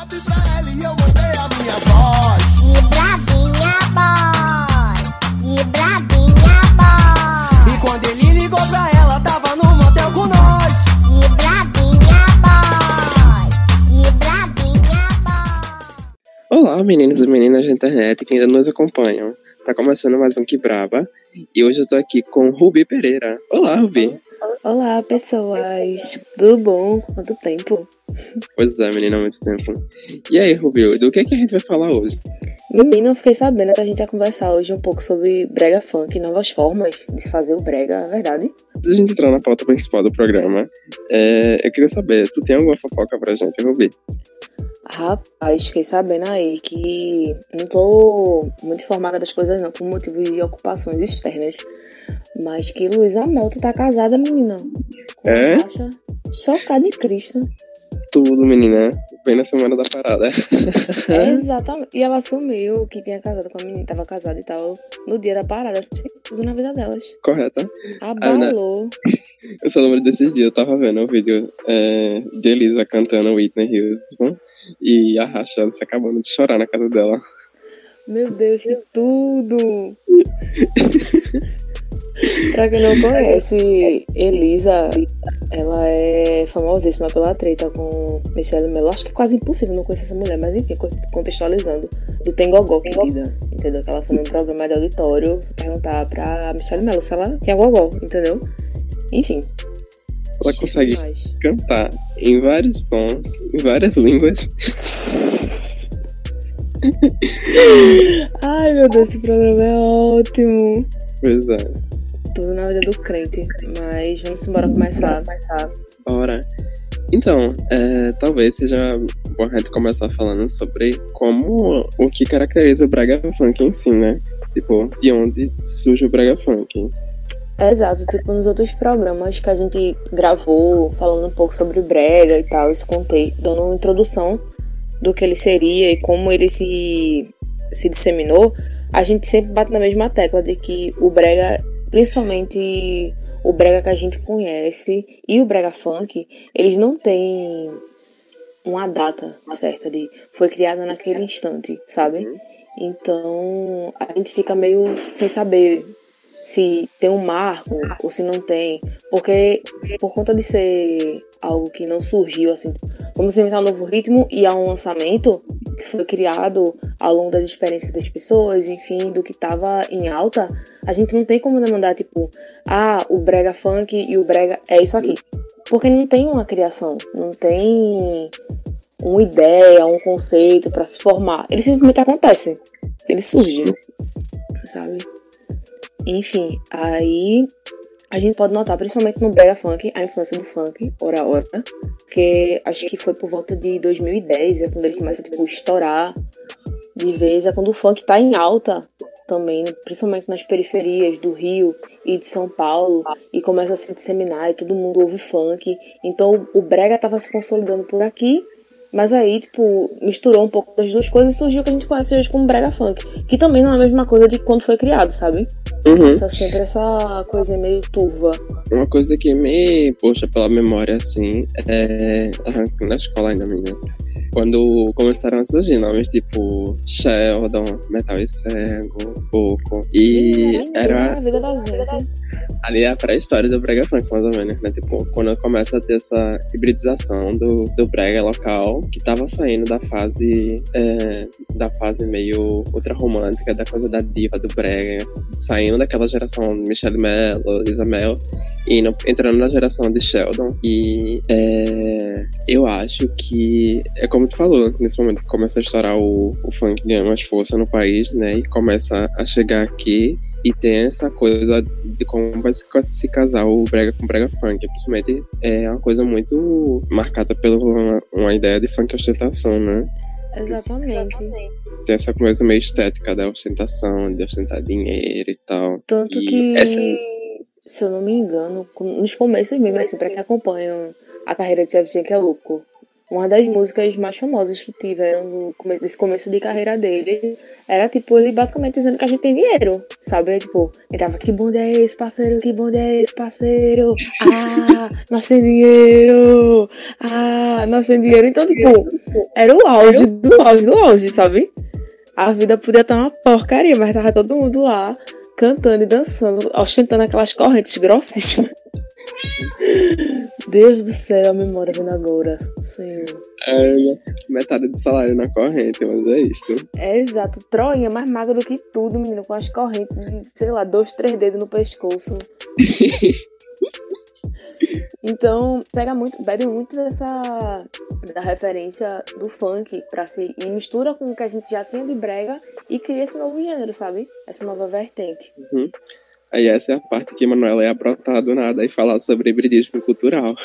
WhatsApp pra ela e eu mandei a minha voz. Que bradinha boy, que bradinha boy, E quando ele ligou pra ela, tava no motel com nós. que bradinha boy, que bradinha boy. Olá, meninos e meninas da internet que ainda nos acompanham. Tá começando mais um Que Braba. E hoje eu tô aqui com Rubi Pereira. Olá, Rubi. Olá, pessoas. Tudo bom? Quanto tempo? Pois é, menina, há muito tempo. E aí, Rubi, do que, que a gente vai falar hoje? Menina, eu fiquei sabendo que a gente vai conversar hoje um pouco sobre brega funk, novas formas de se fazer o brega, é verdade? Antes de a gente entrar na pauta principal do programa, é, eu queria saber, tu tem alguma fofoca pra gente, Rubi? Rapaz, fiquei sabendo aí que não tô muito informada das coisas não, por motivo de ocupações externas. Mas que Luísa Melta tá casada, menina. Com É? faixa Chocada em Cristo. Tudo, menina. Bem na semana da parada. É, exatamente. E ela assumiu que tinha casado com a menina, tava casada e tal, no dia da parada. Tudo na vida delas. Correta? Abalou. Eu só lembro desses dias, eu tava vendo um vídeo é, de Elisa cantando Whitney Houston e a Rachel se acabando de chorar na casa dela. Meu Deus, que tudo! pra quem não conhece, Elisa, ela é famosíssima pela treta com Michelle Mello. Acho que é quase impossível não conhecer essa mulher, mas enfim, co- contextualizando. Do Tengogó, querida. Entendeu? Que ela foi num programa de auditório perguntar pra Michelle Mello se ela tinha gogó, entendeu? Enfim. Ela consegue demais. cantar em vários tons, em várias línguas. Ai, meu Deus, esse programa é ótimo. Pois é. Tudo na vida do crente. Mas vamos embora começar. Ora, então, é, talvez seja bom a gente começar falando sobre como o que caracteriza o Brega Funk em si, né? Tipo, de onde surge o Brega Funk. Exato, tipo nos outros programas que a gente gravou, falando um pouco sobre brega e tal, isso contei, dando uma introdução do que ele seria e como ele se, se disseminou, a gente sempre bate na mesma tecla de que o brega, principalmente o brega que a gente conhece e o brega funk, eles não têm uma data certa de foi criada naquele instante, sabe? Então a gente fica meio sem saber se tem um marco ou se não tem, porque por conta de ser algo que não surgiu assim, vamos inventar um novo ritmo e há um lançamento que foi criado ao longo das experiências das pessoas, enfim, do que estava em alta, a gente não tem como demandar tipo, ah, o brega funk e o brega é isso aqui, porque não tem uma criação, não tem uma ideia, um conceito para se formar, ele simplesmente acontece, ele surge, sabe? Enfim, aí a gente pode notar, principalmente no Brega Funk, a influência do funk, ora ora, que acho que foi por volta de 2010, é quando ele começa tipo, a estourar de vez, é quando o funk tá em alta também, principalmente nas periferias do Rio e de São Paulo, e começa a se disseminar e todo mundo ouve funk. Então o Brega tava se consolidando por aqui, mas aí, tipo, misturou um pouco das duas coisas e surgiu o que a gente conhece hoje como Brega Funk, que também não é a mesma coisa de quando foi criado, sabe? Uhum. Tá sempre essa coisa meio turva. Uma coisa que me puxa pela memória, assim, é. Tava na escola ainda, menina. Quando começaram a surgir nomes tipo Sheldon, Metal e Cego, Poco. E era a vida da gente. ali a pré-história do Brega Funk, mais ou menos, né? Tipo, quando começa a ter essa hibridização do, do Brega local, que tava saindo da fase. é, da fase meio ultra romântica, da coisa da diva do Brega, saindo daquela geração Michelle Mello, Lisa Mel, e indo- entrando na geração de Sheldon. E é, eu acho que é como tu falou, nesse momento que começa a estourar o, o funk ganha mais força no país, né? E começa a chegar aqui e tem essa coisa de como vai se, se casar o brega com o brega funk. Principalmente é uma coisa muito marcada pela uma, uma ideia de funk ostentação, né? Exatamente. Tem essa coisa meio estética da ostentação, de ostentar dinheiro e tal. Tanto E que, essa- se eu não me engano, nos começos mesmo, assim, pra quem acompanha a carreira de Shevchenko é louco. Uma das músicas mais famosas que tiveram no começo, desse começo de carreira dele era tipo ele basicamente dizendo que a gente tem dinheiro, sabe? Tipo, ele tava, que bonde é esse, parceiro? Que bonde é esse, parceiro? Ah, nós tem dinheiro! Ah, nós tem dinheiro. Então, tipo, era o auge do auge do auge, sabe? A vida podia estar uma porcaria, mas tava todo mundo lá cantando e dançando, ostentando aquelas correntes grossíssimas. Deus do céu, a memória vindo agora, Senhor. É, metade do salário na corrente, mas é isto. É exato, Troinha é mais magra do que tudo, menino, com as correntes de, sei lá, dois, três dedos no pescoço. Então, pega muito, bebe muito dessa da referência do funk para si e mistura com o que a gente já tinha de brega e cria esse novo gênero, sabe? Essa nova vertente. Uhum. Aí essa é a parte que Manuela ia brotar do nada e falar sobre hibridismo cultural.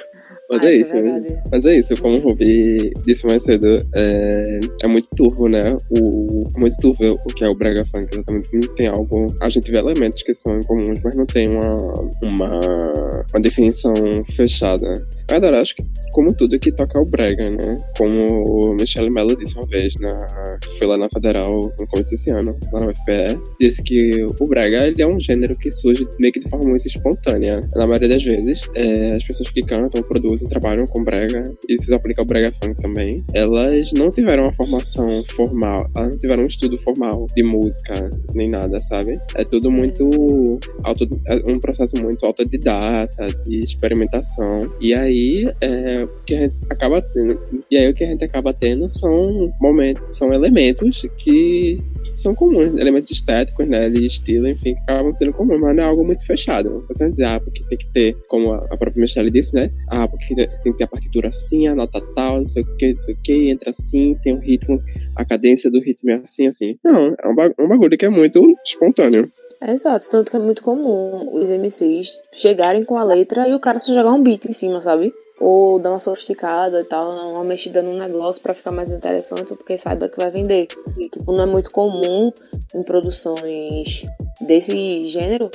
Mas Ah, é isso é né? mas é isso, como o Rubi disse mais cedo, é, é muito turvo, né? O, é muito turvo o que é o Brega Funk, exatamente. Não tem algo. A gente vê elementos que são incomuns, mas não tem uma, uma, uma definição fechada. Adoro, acho que como tudo que toca o Brega, né? Como o Michele Mello disse uma vez, na, foi lá na Federal no começo desse ano, lá na UFPE, disse que o Brega ele é um gênero que surge meio que de forma muito espontânea. Na maioria das vezes, é, as pessoas que cantam, produzem, trabalham com Brega, e se aplica ao Brega Funk também, elas não tiveram uma formação formal, elas não tiveram um estudo formal de música, nem nada, sabe? É tudo muito. Auto, é um processo muito autodidata, de experimentação. E aí, é, o que a gente acaba tendo. E aí, o que a gente acaba tendo são momentos, são elementos que são comuns, elementos estéticos, né, de estilo, enfim, acabam sendo comuns, mas não é algo muito fechado. Não dizer, ah, porque tem que ter, como a própria Michelle disse, né, ah, porque tem que ter a partitura assim, a nota tal, não sei o que, não sei o que, entra assim, tem um ritmo, a cadência do ritmo é assim, assim. Não, é um, um bagulho que é muito espontâneo. É exato, tanto que é muito comum os MCs chegarem com a letra e o cara só jogar um beat em cima, sabe? Ou dar uma sofisticada e tal, uma mexida no negócio pra ficar mais interessante, porque saiba que vai vender. Tipo, não é muito comum em produções desse gênero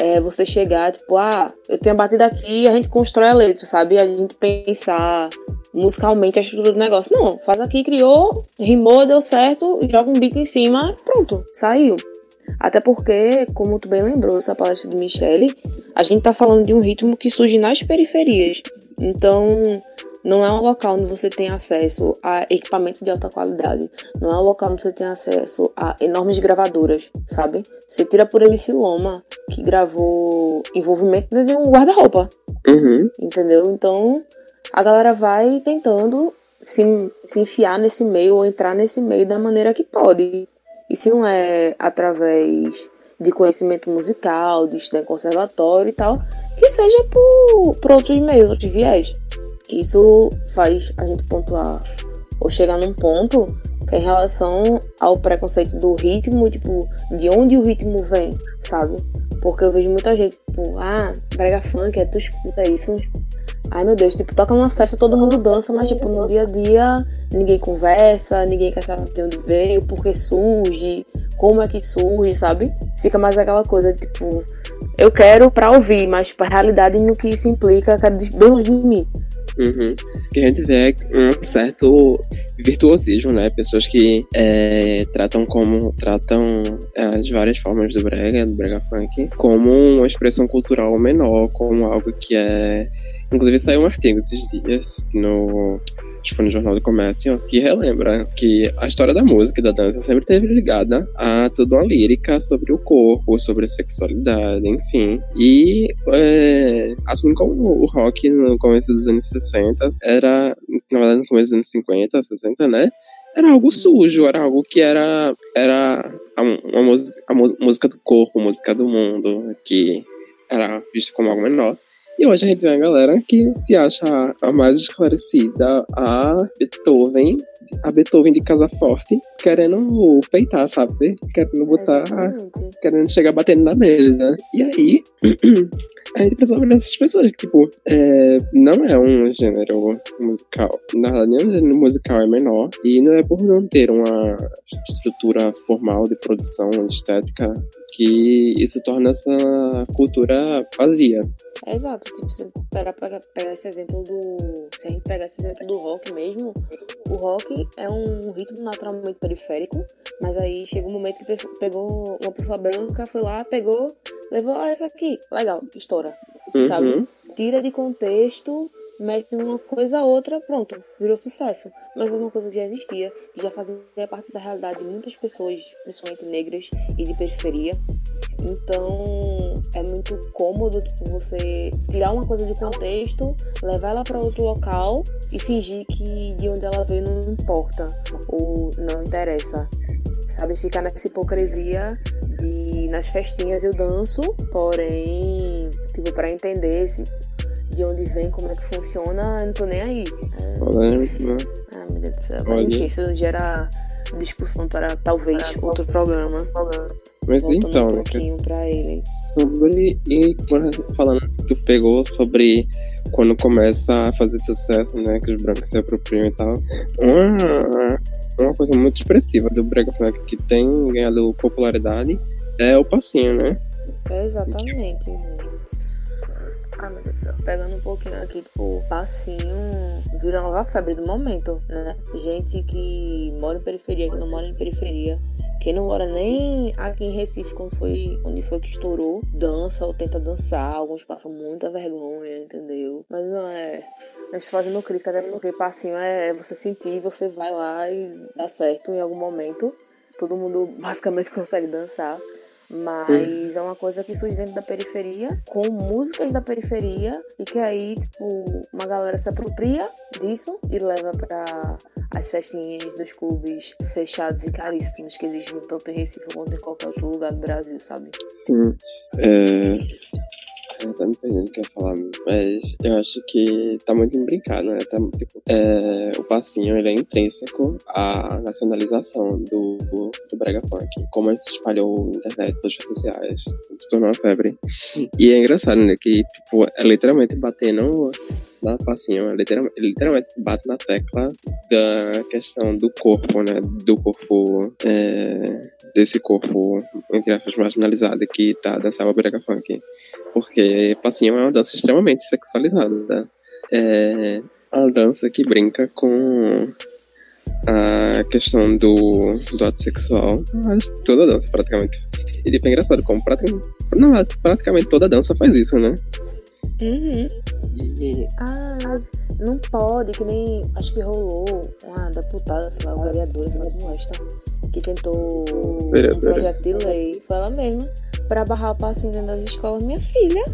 é você chegar, tipo, ah, eu tenho a batida aqui e a gente constrói a letra, sabe? A gente pensar musicalmente a estrutura do negócio. Não, faz aqui, criou, rimou, deu certo, joga um beat em cima, pronto, saiu. Até porque, como tu bem lembrou essa palestra de Michele, a gente tá falando de um ritmo que surge nas periferias. Então, não é um local onde você tem acesso a equipamento de alta qualidade. Não é um local onde você tem acesso a enormes gravadoras, sabe? Você tira por MC Loma, que gravou envolvimento de um guarda-roupa Uhum. entendeu? Então a galera vai tentando se, se enfiar nesse meio ou entrar nesse meio da maneira que pode. E se não é através de conhecimento musical, de estudar em conservatório e tal, que seja por, por outros meios, outros viés. Isso faz a gente pontuar ou chegar num ponto que é em relação ao preconceito do ritmo, tipo, de onde o ritmo vem, sabe? Porque eu vejo muita gente, tipo, ah, brega funk, é tu escuta isso. Ai meu Deus, tipo, toca numa festa, todo mundo dança, mas tipo, no dia a dia ninguém conversa, ninguém quer saber de onde veio, por que surge, como é que surge, sabe? Fica mais aquela coisa, tipo, eu quero pra ouvir, mas tipo, a realidade no que isso implica, quero bem longe de mim. Uhum. O que a gente vê é um certo virtuosismo, né? Pessoas que é, tratam como tratam as várias formas do brega, do brega funk, como uma expressão cultural menor, como algo que é. Inclusive saiu um artigo esses dias no acho que foi no Jornal do Comércio, que relembra que a história da música e da dança sempre esteve ligada a toda uma lírica sobre o corpo, sobre a sexualidade, enfim. E é, assim como o rock no começo dos anos 60 era, na verdade, no começo dos anos 50, 60, né? Era algo sujo, era algo que era, era a, uma música, a música do corpo, música do mundo, que era visto como algo menor. E hoje a gente vê a galera que se acha a mais esclarecida a Beethoven a Beethoven de Casa Forte querendo peitar, sabe? Querendo botar. Exatamente. Querendo chegar batendo na mesa. E aí. A gente precisava dessas pessoas que, tipo, é, não é um gênero musical. Na verdade, nenhum gênero musical é menor. E não é por não ter uma estrutura formal de produção, de estética, que isso torna essa cultura vazia. É exato, tipo, se pegar, pegar, pegar esse exemplo do. Se a gente pegar esse exemplo do rock mesmo, o rock é um ritmo naturalmente periférico, mas aí chega um momento que pessoa- pegou uma pessoa branca, foi lá, pegou, levou, ah, isso aqui, legal, estoura. Sabe? Uhum. Tira de contexto, mete uma coisa a outra, pronto, virou sucesso. Mas é uma coisa que já existia, que já fazia parte da realidade de muitas pessoas, principalmente negras e de periferia. Então é muito cômodo tipo, você tirar uma coisa de contexto, levar ela para outro local e fingir que de onde ela veio não importa ou não interessa. Sabe, ficar nessa hipocrisia de nas festinhas eu danço, porém, tipo, para entender se, de onde vem, como é que funciona, eu não tô nem aí. Polêmico, né? Ah, meu Deus do céu. Mas enfim, isso gera discussão para talvez outro programa. Mas Voltando então, um pouquinho pra ele. sobre. E quando falando que tu pegou sobre quando começa a fazer sucesso, né? Que os brancos se apropriam e tal. Uma, uma coisa muito expressiva do Brega Funk que tem ganhado popularidade é o passinho, né? É exatamente. Ah, meu Deus do céu. Pegando um pouquinho aqui, tipo, passinho vira a nova febre do momento, né? Gente que mora em periferia, que não mora em periferia. Quem não mora nem aqui em Recife, quando foi, onde foi que estourou, dança ou tenta dançar. Alguns passam muita vergonha, entendeu? Mas não é. Nós fazendo crítica, até porque passinho é você sentir, você vai lá e dá certo em algum momento. Todo mundo basicamente consegue dançar. Mas é uma coisa que surge dentro da periferia, com músicas da periferia, e que aí, tipo, uma galera se apropria disso e leva pra as festinhas dos clubes fechados e caríssimos que existem tanto em Recife quanto em qualquer outro lugar do Brasil, sabe? Sim. É... Eu tá me perdendo o que eu ia falar, mas eu acho que tá muito imbricado, né? Tá, tipo, é, o passinho ele é intrínseco à nacionalização do Brega Funk. Como ele se espalhou na internet, nas redes sociais, se tornou uma febre. E é engraçado, né? Que tipo, é literalmente batendo na passinho, é literalmente, ele literalmente bate na tecla da questão do corpo, né? Do corpo. É, desse corpo, entre aspas, marginalizado que tá dançando o Brega Funk. Porque passinho é uma dança extremamente sexualizada. É uma dança que brinca com a questão do, do ato sexual. Mas toda dança, praticamente. E tipo, é engraçado como praticamente, não, praticamente toda dança faz isso, né? Uhum. E, Ah, mas não pode, que nem. Acho que rolou uma deputada, sei lá, uma vereadora, sei lá como esta, que tentou um Vereadora. projeto de lei, foi ela mesma, pra barrar o passinho dentro das escolas. Minha filha.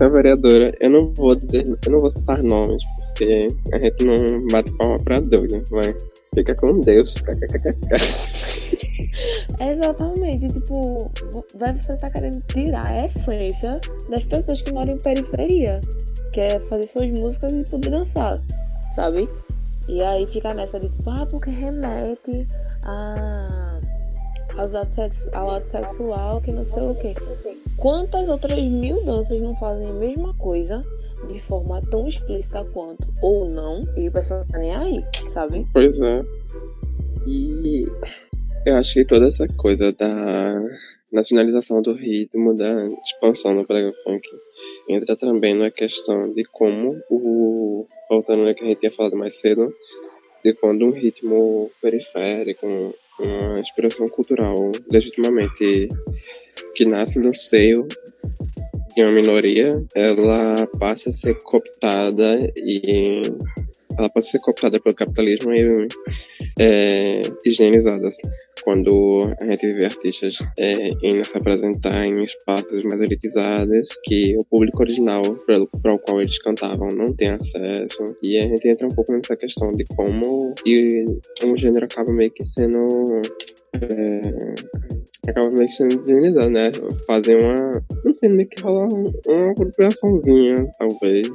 a vereadora, eu não vou dizer, eu não vou citar nomes, porque a gente não bate palma pra doido, mas fica com Deus. Exatamente, tipo, vai você tá querendo tirar a essência das pessoas que moram em periferia, que é fazer suas músicas e poder dançar, sabe? E aí fica nessa de tipo, ah, porque remete a aos atos sexu- ao ato sexual, que não sei o quê. Quantas outras mil danças não fazem a mesma coisa de forma tão explícita quanto, ou não, e o pessoal não tá nem aí, sabe? Pois é. E eu acho que toda essa coisa da nacionalização do ritmo, da expansão do brega funk, entra também na questão de como o. Voltando no que a gente tinha falado mais cedo, de quando um ritmo periférico, uma expressão cultural legitimamente que nasce no seio de uma minoria, ela passa a ser cooptada e ela passa a ser cooptada pelo capitalismo e é, higienizadas. Quando a gente vê artistas é, indo se apresentar em espaços mais elitizados, que o público original para o qual eles cantavam não tem acesso. E a gente entra um pouco nessa questão de como e o gênero acaba meio que sendo. É, acaba meio que sendo né? Fazem uma. Não sei, meio que rola um- uma apropriaçãozinha, talvez.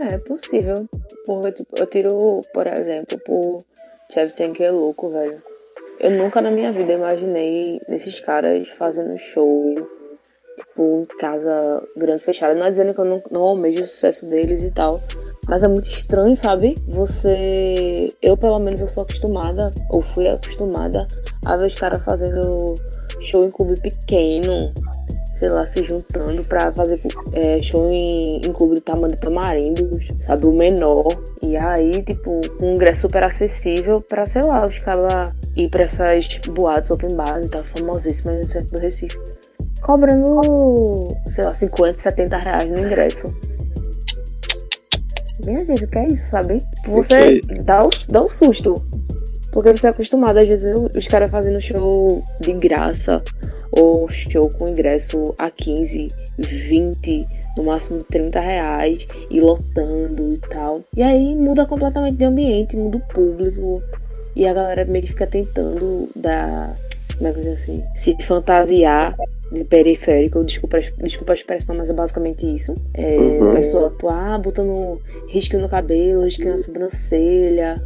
É possível. Porque tipo, eu tiro, por exemplo, por Shevchenko é louco, velho. Eu nunca na minha vida imaginei esses caras fazendo show, tipo, em casa grande, fechada. Não é dizendo que eu não, não almejo o sucesso deles e tal. Mas é muito estranho, sabe? Você. Eu, pelo menos, eu sou acostumada, ou fui acostumada, a ver os caras fazendo show em clube pequeno, sei lá, se juntando pra fazer é, show em, em clube do tamanho do Tamarindo, sabe? O menor. E aí, tipo, um ingresso super acessível pra, sei lá, os caras ir pra essas boates open bar tal, famosíssimas no centro do Recife. Cobrando, sei lá, 50, 70 reais no ingresso. Minha gente, o que é isso, sabe? Você dá o, dá o susto. Porque você é acostumado, às vezes, os caras fazendo show de graça, ou show com ingresso a 15, 20, no máximo 30 reais, e lotando e tal. E aí muda completamente de ambiente, muda o público, e a galera meio que fica tentando dar. Como é que eu assim? Se fantasiar de periférico, desculpa, desculpa a expressão, mas é basicamente isso. É, Uhum. A pessoa atuar botando risco no cabelo, risco na sobrancelha,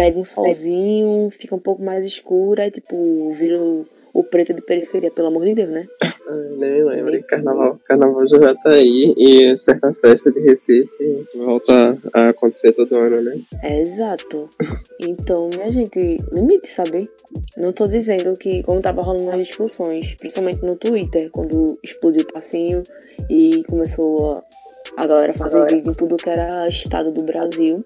pega um solzinho, fica um pouco mais escura e tipo, vira o, o preto de periferia, pelo amor de Deus, né? Ai, nem lembro. Carnaval. Carnaval já já tá aí e certa festa de Recife volta a acontecer todo ano, né? É exato. Então, minha gente, limite, sabe? Não tô dizendo que, como tava rolando nas discussões, principalmente no Twitter, quando explodiu o passinho e começou a, a galera fazer vídeo em tudo que era estado do Brasil.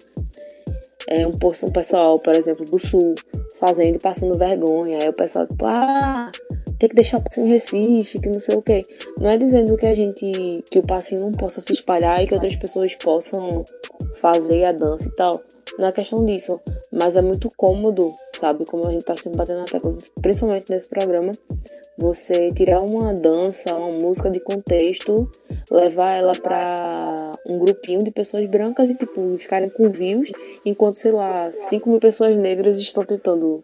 É um, um pessoal, por exemplo, do sul, fazendo e passando vergonha. Aí o pessoal, tipo, ah, tem que deixar o passinho em Recife, que não sei o quê. Não é dizendo que a gente, que o passinho não possa se espalhar e que outras pessoas possam fazer a dança e tal. Não é questão disso, mas é muito cômodo, sabe? Como a gente tá sempre batendo na tecla, principalmente nesse programa, você tirar uma dança, uma música de contexto, levar ela pra um grupinho de pessoas brancas e, tipo, ficarem com views, enquanto, sei lá, 5 mil pessoas negras estão tentando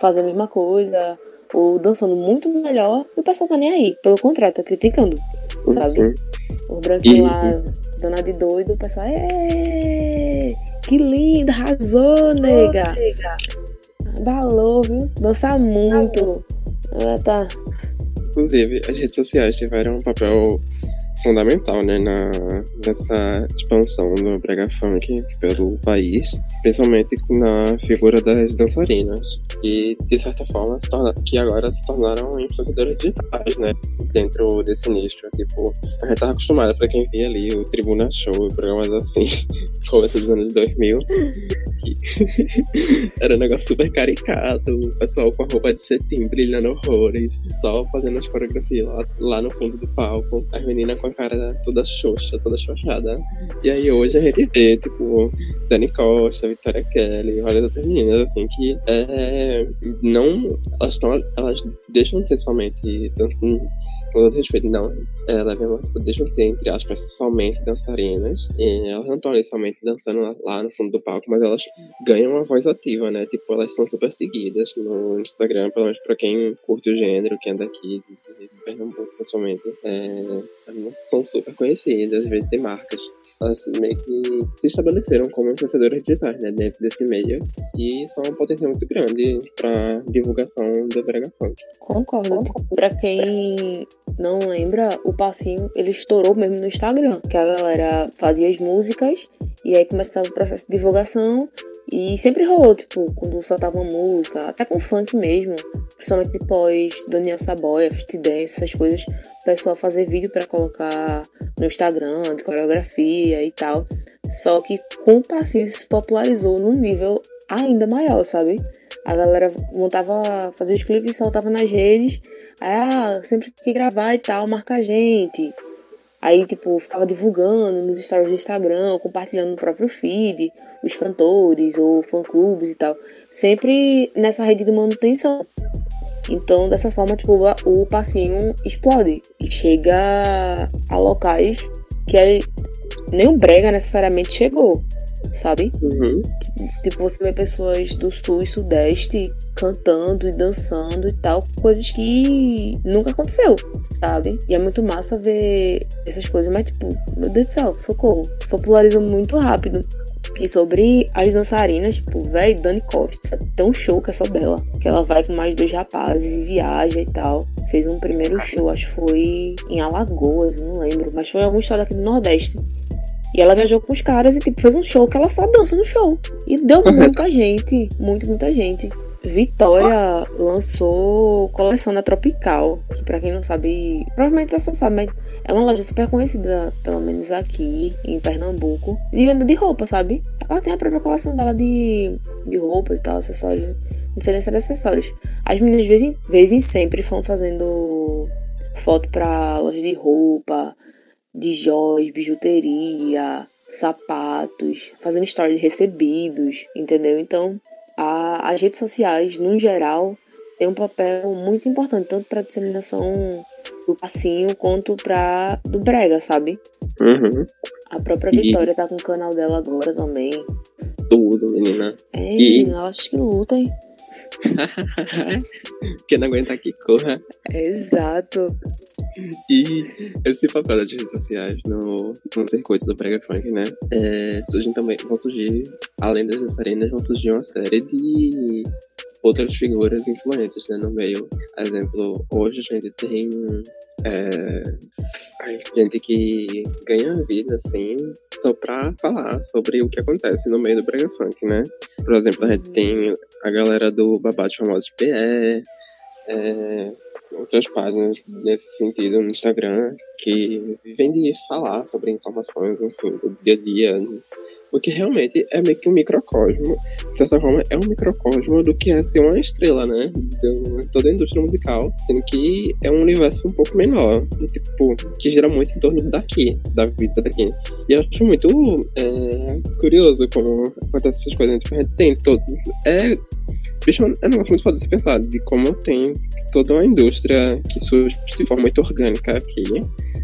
fazer a mesma coisa, ou dançando muito melhor, e o pessoal tá nem aí. Pelo contrário, tá criticando, sabe? Sim. Os branquinhos E- lá, dando a de doido, o pessoal, "Ê, que linda, arrasou, nega. Balou, viu? Dança muito. Ah, tá. Inclusive, as redes sociais tiveram um papel fundamental, né, na, nessa expansão do brega funk pelo país, principalmente na figura das dançarinas, que de certa forma se torna, que agora se tornaram influenciadoras digitais, né, dentro desse nicho. Tipo, a gente tava acostumada pra quem via ali o Tribuna Show programas assim, começo dos anos 2000, que era um negócio super caricato, o pessoal com a roupa de cetim brilhando horrores, só fazendo as coreografias lá, lá no fundo do palco, as meninas com a cara toda xoxa, toda xoxada. E aí hoje a gente vê, tipo, Dani Costa, Victoria Kelly, várias outras meninas, assim, que é, não. Elas, não, elas deixam de ser somente. dan- Com todo respeito, não. É, Elas tipo, deixam de ser, entre aspas, somente dançarinas. E elas não estão ali somente dançando lá, no fundo do palco, mas elas ganham uma voz ativa, né? Tipo, elas são super seguidas no Instagram, pelo menos pra quem curte o gênero, que anda aqui de Pernambuco, principalmente. É, são super conhecidas, às vezes tem marcas. Elas meio que se estabeleceram como influenciadoras digitais, né? Dentro desse meio. E são um potencial muito grande pra divulgação do Brega Funk. Concordo. Pra quem não lembra, o passinho ele estourou mesmo no Instagram. Que a galera fazia as músicas e aí começava o processo de divulgação. E sempre rolou, tipo, quando soltava música, até com funk mesmo, principalmente depois Daniel Saboia, Fit Dance, essas coisas, o pessoal fazer vídeo pra colocar no Instagram, de coreografia e tal. Só que com o passinho se popularizou num nível ainda maior, sabe? A galera montava, fazia os clipes soltava nas redes. Aí, ah, sempre que gravar e tal, marca a gente. Aí, tipo, ficava divulgando nos stories do Instagram, compartilhando no próprio feed, os cantores ou fã-clubes e tal. Sempre nessa rede de manutenção. Então, dessa forma, tipo, o passinho explode e chega a locais que aí nem o Brega necessariamente chegou, sabe? Uhum. Tipo, você vê pessoas do sul e sudeste cantando e dançando e tal, coisas que nunca aconteceu, sabe? E é muito massa ver essas coisas, mas tipo, meu Deus do céu, socorro. Se popularizou muito rápido. E sobre as dançarinas, tipo, véi, Dani Costa, um show que é só dela. Que ela vai com mais dois rapazes e viaja e tal. Fez um primeiro show, acho que foi em Alagoas, não lembro, mas foi em algum estado aqui do Nordeste. E ela viajou com os caras e, tipo, fez um show que ela só dança no show. E deu muita gente, muito, muita gente. Vitória lançou coleção da Tropical, que pra quem não sabe, provavelmente você sabe, mas é uma loja super conhecida, pelo menos aqui em Pernambuco, de venda de roupa, sabe? Ela tem a própria coleção dela de, de roupas e tal, acessórios. Não sei nem se era acessórios. As meninas, vez em, vez em sempre, vão fazendo foto pra loja de roupa, de joias, bijuteria, sapatos, fazendo story de recebidos, entendeu? Então, a, as redes sociais, no geral, têm um papel muito importante, tanto para disseminação do passinho quanto para do brega, sabe? Uhum. A própria E- Vitória tá com o canal dela agora também. Tudo, menina. É, E- menina, acho que luta, hein? Quem não aguenta que corra. Exato. E esse papel das redes sociais no, no circuito do Brega Funk, né? É, surgem também, vão surgir, além das dançarinas, vão surgir uma série de outras figuras influentes, né? No meio. Exemplo, hoje a gente tem é, gente que ganha vida, assim, só pra falar sobre o que acontece no meio do Brega Funk, né? Por exemplo, a gente tem a galera do Babado Famoso de PE, é, outras páginas nesse sentido no Instagram que vivem de falar sobre informações, enfim, do dia a dia. O que realmente é meio que um microcosmo, de certa forma, é um microcosmo do que é ser uma estrela, né? De toda a indústria musical, sendo que é um universo um pouco menor, tipo, que gira muito em torno daqui, da vida daqui. E eu acho muito é, curioso como acontecem essas coisas. Tipo, a gente tem todo. É, bicho, é um negócio muito foda de se pensar, de como tem toda uma indústria que surge de forma muito orgânica aqui.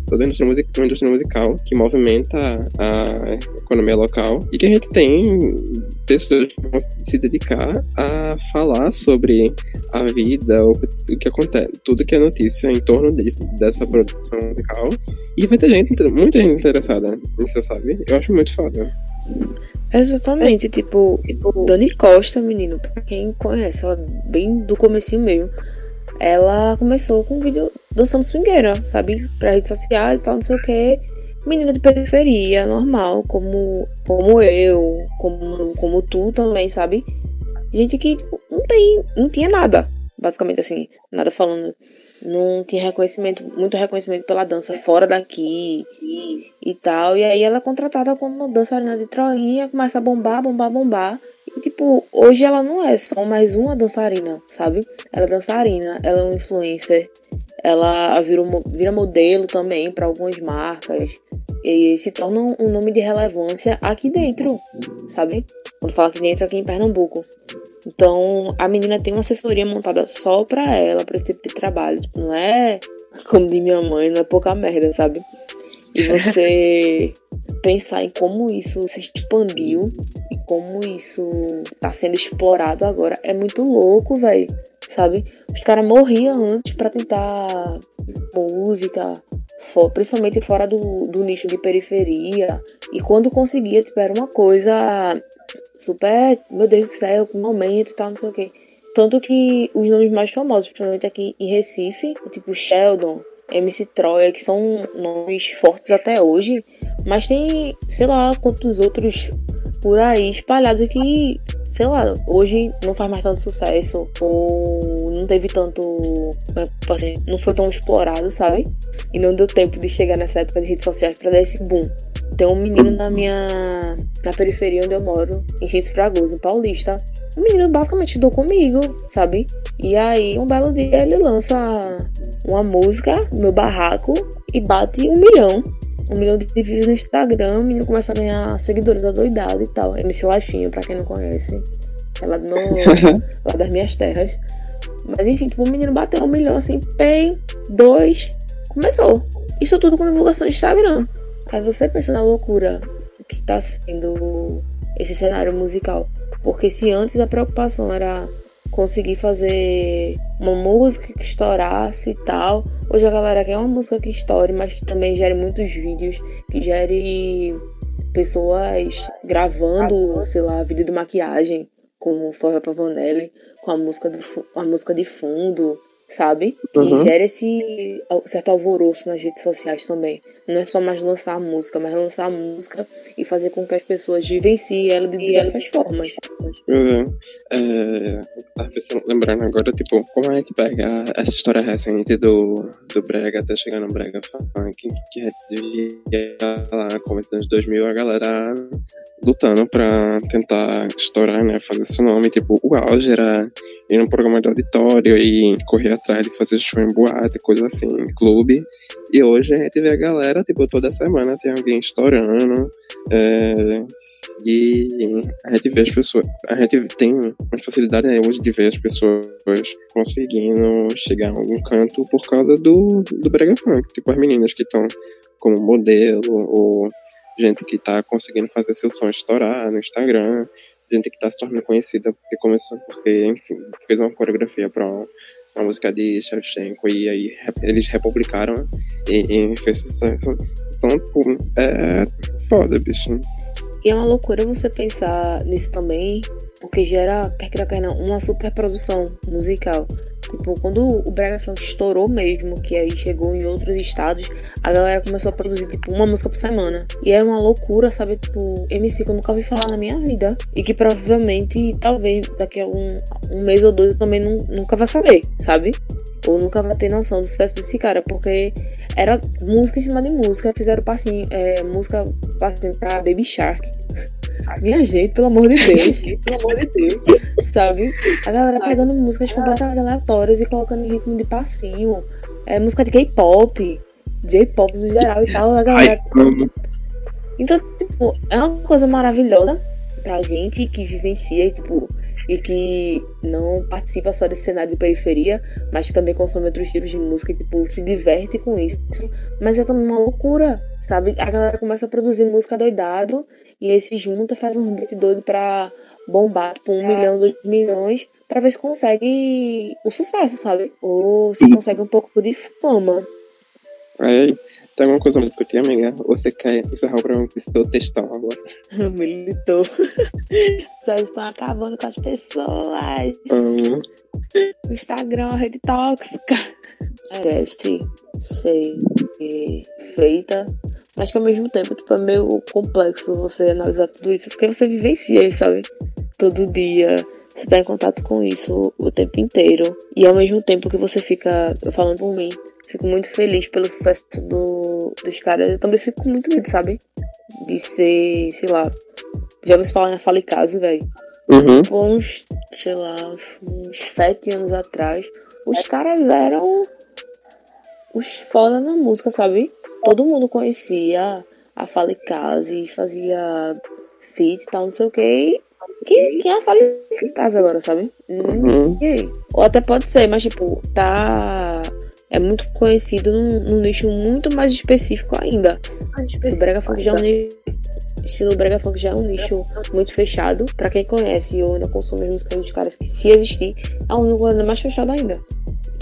Toda a indústria, uma indústria musical que movimenta a economia local e que a gente tem pessoas que vão se dedicar a falar sobre a vida, o, o que acontece, tudo que é notícia em torno de- dessa produção musical. E vai ter gente, muita gente interessada nisso, sabe? Eu acho muito foda. Exatamente, tipo, Dani Costa, menino, pra quem conhece ela bem do comecinho mesmo, ela começou com um vídeo dançando swingueira, sabe? Pra redes sociais e tal, não sei o que. Menina de periferia, normal, como, como eu, como, como tu também, sabe? Gente que tipo, não tem, não tinha nada, basicamente assim, nada falando. Não tinha reconhecimento, muito reconhecimento pela dança fora daqui e tal. E aí ela é contratada como dançarina de troinha, começa a bombar, bombar, bombar. E tipo, hoje ela não é só mais uma dançarina, sabe? Ela é dançarina, ela é uma influencer, ela vira, vira modelo também para algumas marcas. E se torna um- um nome de relevância aqui dentro, sabe? Quando fala aqui dentro, aqui em Pernambuco. Então, a menina tem uma assessoria montada só pra ela, pra esse tipo de trabalho. Tipo, não é, como diz minha mãe, não é pouca merda, sabe? E você pensar em como isso se expandiu e como isso tá sendo explorado agora é muito louco, velho. Sabe? Os caras morriam antes pra tentar música, fo- principalmente fora do, do nicho de periferia. E quando conseguia, tipo, era uma coisa super, meu Deus do céu, que momento e tal, não sei o quê. Tanto que os nomes mais famosos, principalmente aqui em Recife, tipo Sheldon, MC Troia, que são nomes fortes até hoje, mas tem, sei lá, quantos outros por aí espalhados que, sei lá, hoje não faz mais tanto sucesso, ou não teve tanto, dizer, não foi tão explorado, sabe? E não deu tempo de chegar nessa época de redes sociais pra dar esse boom. Tem um menino na minha. na periferia onde eu moro, em Rio Fragoso, em Paulista. O menino basicamente estudou comigo, sabe? E aí, um belo dia, ele lança uma música no meu barraco e bate um milhão. Um milhão de vídeos no Instagram. O menino começa a ganhar seguidores da doidada e tal. MC Lifinho, pra quem não conhece. É lá, no, lá das minhas terras. Mas enfim, tipo, o menino bateu um milhão assim, pay, dois, começou. Isso tudo com divulgação do Instagram. Aí você pensa na loucura que tá sendo esse cenário musical. Porque se antes a preocupação era conseguir fazer uma música que estourasse e tal, hoje a galera quer uma música que estoure, mas que também gere muitos vídeos, que gere pessoas gravando, sei lá, vídeo de maquiagem com Flávia Pavanelli, com a música, do, a música de fundo, sabe? Que Uhum. gera esse certo alvoroço nas redes sociais também. Não é só mais lançar a música, mas lançar a música e fazer com que as pessoas vivenciem ela de diversas formas. Pois é. é tava lembrando agora, tipo, como a gente pega essa história recente do, do Brega até chegar no Brega Funk, que a gente via lá, começo dos anos 2000, a galera lutando pra tentar estourar, né, fazer seu nome. Tipo, o auge era ir num programa de auditório e correr atrás de fazer show em boate, coisa assim, em clube. E hoje a gente vê a galera, tipo, toda semana tem alguém estourando. É, e a gente vê as pessoas. A gente tem uma facilidade hoje de ver as pessoas conseguindo chegar a algum canto por causa do, do Brega Funk. Tipo, as meninas que estão como modelo, ou gente que tá conseguindo fazer seu som estourar no Instagram, gente que tá se tornando conhecida porque começou, porque, enfim, fez uma coreografia pra uma, música de Shevchenko e aí eles republicaram e, e fez sucesso. Então, tipo, é foda, bicho. E é uma loucura você pensar nisso também, porque gera, quer queira, quer não, uma super produção musical. Tipo, quando o Brega Funk estourou mesmo, que aí chegou em outros estados, a galera começou a produzir, tipo, uma música por semana. E era uma loucura, sabe? Tipo, MC que eu nunca ouvi falar na minha vida. E que provavelmente, talvez, daqui a um, um mês ou dois eu também nu- nunca vai saber, sabe? Ou nunca vai ter noção do sucesso desse cara, porque era música em cima de música, fizeram passinho, é, música passinho pra Baby Shark. Minha gente, pelo amor de Deus. pelo amor de Deus. Sabe? A galera pegando músicas completamente aleatórias e colocando em ritmo de passinho. É música de K-pop, J-pop no geral e tal. A galera amo. então, tipo, é uma coisa maravilhosa pra gente que vivencia, tipo, e que não participa só desse cenário de periferia, mas também consome outros tipos de música e, tipo, se diverte com isso. Mas é também uma loucura, sabe? A galera começa a produzir música doidado e aí se junta, faz um beat doido pra bombar, tipo, um milhão, dois milhões, pra ver se consegue o sucesso, sabe? Ou se consegue um pouco de fama. Aí, tem alguma coisa pra ti, amiga? Ou você quer encerrar o programa esse teu textão agora? Militou. Só estão acabando com as pessoas. Hum, O Instagram é uma rede tóxica. Merece ser feita. Mas que ao mesmo tempo, tipo, é meio complexo você analisar tudo isso. Porque você vivencia isso, sabe? Todo dia. Você tá em contato com isso o tempo inteiro. E ao mesmo tempo que você fica, falando por mim, fico muito feliz pelo sucesso do, dos caras. Eu também fico com muito medo, sabe? De ser, sei lá. Já ouviu falar em Fala em Casa, velho? uhum. Por uns, sei lá, uns, sete anos atrás, os caras eram os foda na música, sabe? Todo mundo conhecia a Fala em Casa e fazia feat e tal, não sei o que. Quem, quem é a Fala em Casa agora, sabe? Ninguém. Ou até pode ser, mas tipo, tá. É muito conhecido num, num nicho muito mais específico ainda. O Brega Funk já é um ni- estilo Brega Funk já é um nicho muito fechado. Pra quem conhece ou ainda consome as músicas dos caras, que se existir, é um ainda mais fechado ainda.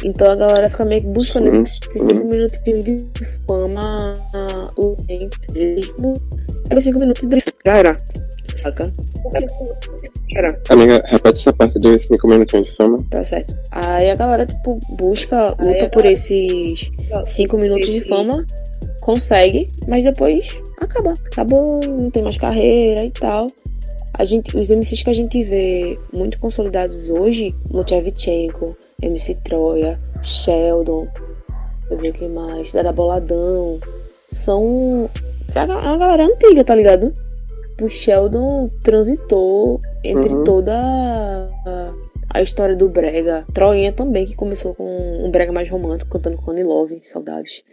Então a galera fica meio que buscando Sim, esses sim. 5 minutos de fama o tempo. Pega 5 minutos de já era. Saca? Amiga, repete essa parte dos 5 minutinhos de fama. Tá certo. Aí a galera, tipo, busca, luta por esses 5 minutos de fama, consegue, mas depois acaba. Acabou, não tem mais carreira e tal. A gente, os MCs que a gente vê muito consolidados hoje, Lutchavchenko, MC Troia, Sheldon, eu ver quem mais, Dada Boladão, são. É uma galera antiga, tá ligado? O Sheldon transitou entre Uhum. toda a, a história do Brega. Troinha também, que começou com um Brega mais romântico, cantando Connie Love, saudades.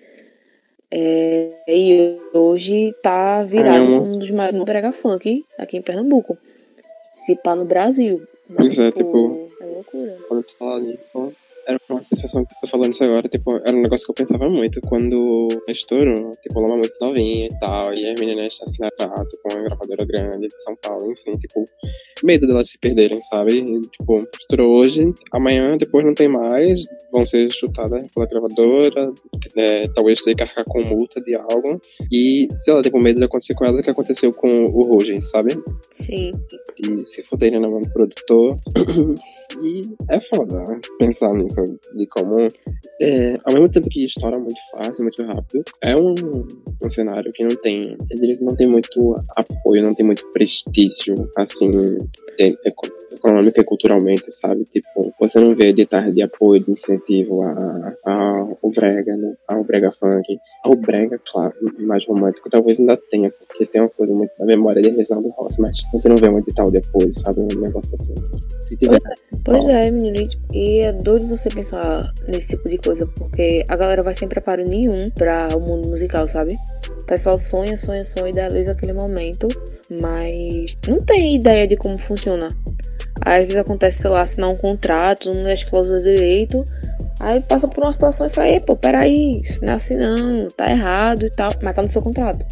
É, e hoje tá virado um dos maiores Brega Funk aqui em Pernambuco. Se pá no Brasil. Pois é, tipo- É loucura. Quando tu fala era uma sensação que eu tô falando isso agora, tipo, era um negócio que eu pensava muito quando estourou, tipo, Loma muito novinha e tal, e as meninas assinaram com uma gravadora grande de São Paulo, enfim, tipo, medo delas se perderem, sabe? E, tipo, estourou hoje, amanhã, depois não tem mais, vão ser chutadas pela gravadora, é, talvez ter que arcar com multa de algo, e, sei lá, tipo, medo de acontecer com ela que aconteceu com o Rugen, sabe? Sim. De se foderem na mão do produtor. e é foda pensar nisso, de como, é, ao mesmo tempo que estoura muito fácil, muito rápido, é um, um cenário que não tem, eu diria que não tem muito apoio, não tem muito prestígio, assim, de, econômica e culturalmente, sabe? Tipo, você não vê de tarde de apoio, de incentivo a, a, ao brega, né? ao brega funk, ao brega, claro, mais romântico, talvez ainda tenha, porque tem uma coisa muito na memória de Reginaldo Rossi, mas você não vê muito tal depois, sabe? Um negócio assim. Se tiver... Pois é, menino, e é doido você pensar nesse tipo de coisa, porque a galera vai sem preparo nenhum para o mundo musical, sabe? O pessoal sonha, sonha, sonha, idealiza aquele momento, mas não tem ideia de como funciona. Aí às vezes acontece, sei lá, assinar um contrato, não as cláusulas de direito. Aí passa por uma situação e fala, pô, peraí, isso não é assim não, tá errado e tal, mas tá no seu contrato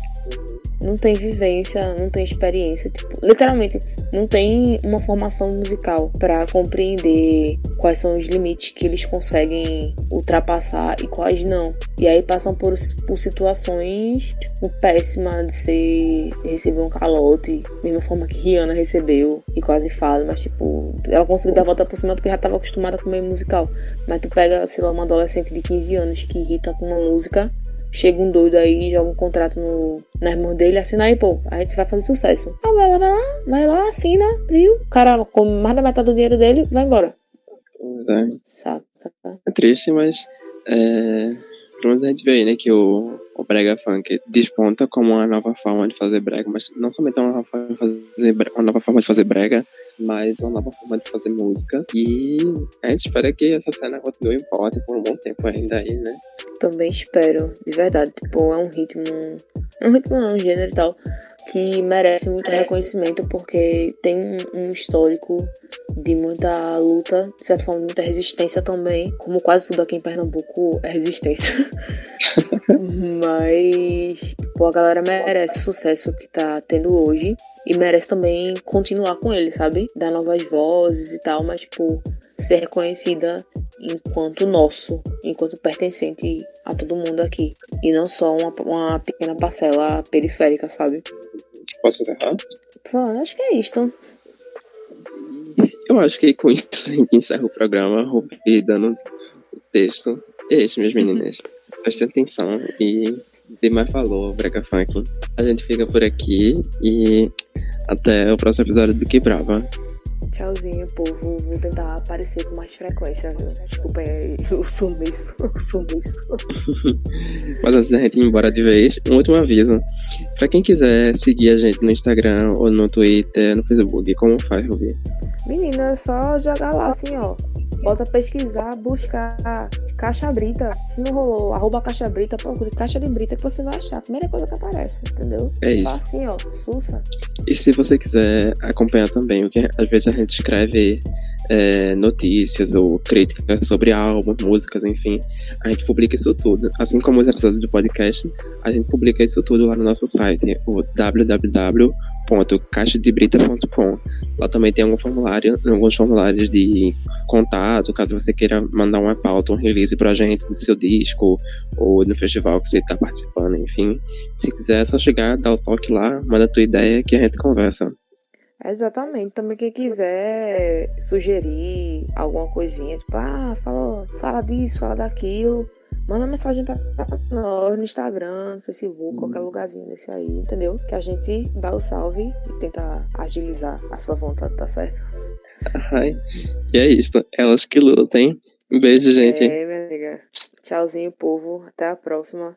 não tem vivência, não tem experiência, tipo, literalmente não tem uma formação musical para compreender quais são os limites que eles conseguem ultrapassar e quais não. E aí passam por, por situações tipo, péssimas de ser receber um calote, mesma forma que Rihanna recebeu e quase fala, mas tipo, ela conseguiu dar a volta por cima porque já estava acostumada com o meio musical. Mas tu pega, sei lá, uma adolescente de 15 anos que irrita com uma música chega um doido aí, joga um contrato no, na irmã dele, assina aí, pô, a gente vai fazer sucesso. Ah, vai lá, vai lá, vai lá, assina, viu? O cara come mais da metade do dinheiro dele, vai embora. É. Saca. É triste, mas é, pelo menos a gente vê aí, né, que o, o brega funk desponta como uma nova forma de fazer brega, mas não somente uma nova forma de fazer, uma nova forma de fazer brega, mas uma nova forma de fazer música. E a gente espera que essa cena continue em pauta por um bom tempo ainda aí, né? Também espero, de verdade. Tipo, é um ritmo. É um ritmo não, um gênero e tal. Que merece muito reconhecimento porque tem um histórico de muita luta, de certa forma, muita resistência também. Como quase tudo aqui em Pernambuco é resistência. Mas, pô, a galera merece o sucesso que tá tendo hoje. E merece também continuar com ele, sabe? Dar novas vozes e tal, mas, tipo, ser reconhecida enquanto nosso, enquanto pertencente a todo mundo aqui. E não só uma, uma pequena parcela periférica, sabe? Posso encerrar? Pô, acho que é isto. Eu acho que com isso a gente encerra o programa, Rubi dando o texto. É isso, minhas meninas. Prestem atenção e dê mais valor, Brega Funk. A gente fica por aqui e até o próximo episódio do Que Brava. Tchauzinho, povo. Vou tentar aparecer com mais frequência, viu? Desculpa aí o sumiço. O sumiço. Mas antes da gente ir embora de vez, um último aviso. Pra quem quiser seguir a gente no Instagram ou no Twitter, no Facebook, como faz, Rubi? Menina, é só jogar lá assim, ó. Bota pesquisar, buscar caixa brita. Se não rolou, arroba caixa brita, procure caixa de brita que você vai achar. A primeira coisa que aparece, entendeu? É isso. Faz assim, ó. Sussa. E se você quiser acompanhar também, o que às vezes a gente escreve é, notícias ou críticas sobre álbuns, músicas, enfim, a gente publica isso tudo. Assim como os episódios do podcast, a gente publica isso tudo lá no nosso site, o www.caixadebrita.com. Lá também tem algum formulário, alguns formulários de contato, caso você queira mandar uma pauta, um release pra gente do seu disco ou do festival que você está participando, enfim. Se quiser, é só chegar, dar o toque lá, manda a tua ideia que a gente conversa. Exatamente. Também quem quiser sugerir alguma coisinha, tipo, ah, fala, fala disso, fala daquilo. Manda mensagem pra nós no Instagram, no Facebook, qualquer lugarzinho desse aí, entendeu? Que a gente dá o salve e tenta agilizar a sua vontade, tá certo? Ai, e é isso. Elas que lutem. Um beijo, gente. É, minha amiga. Tchauzinho, povo. Até a próxima.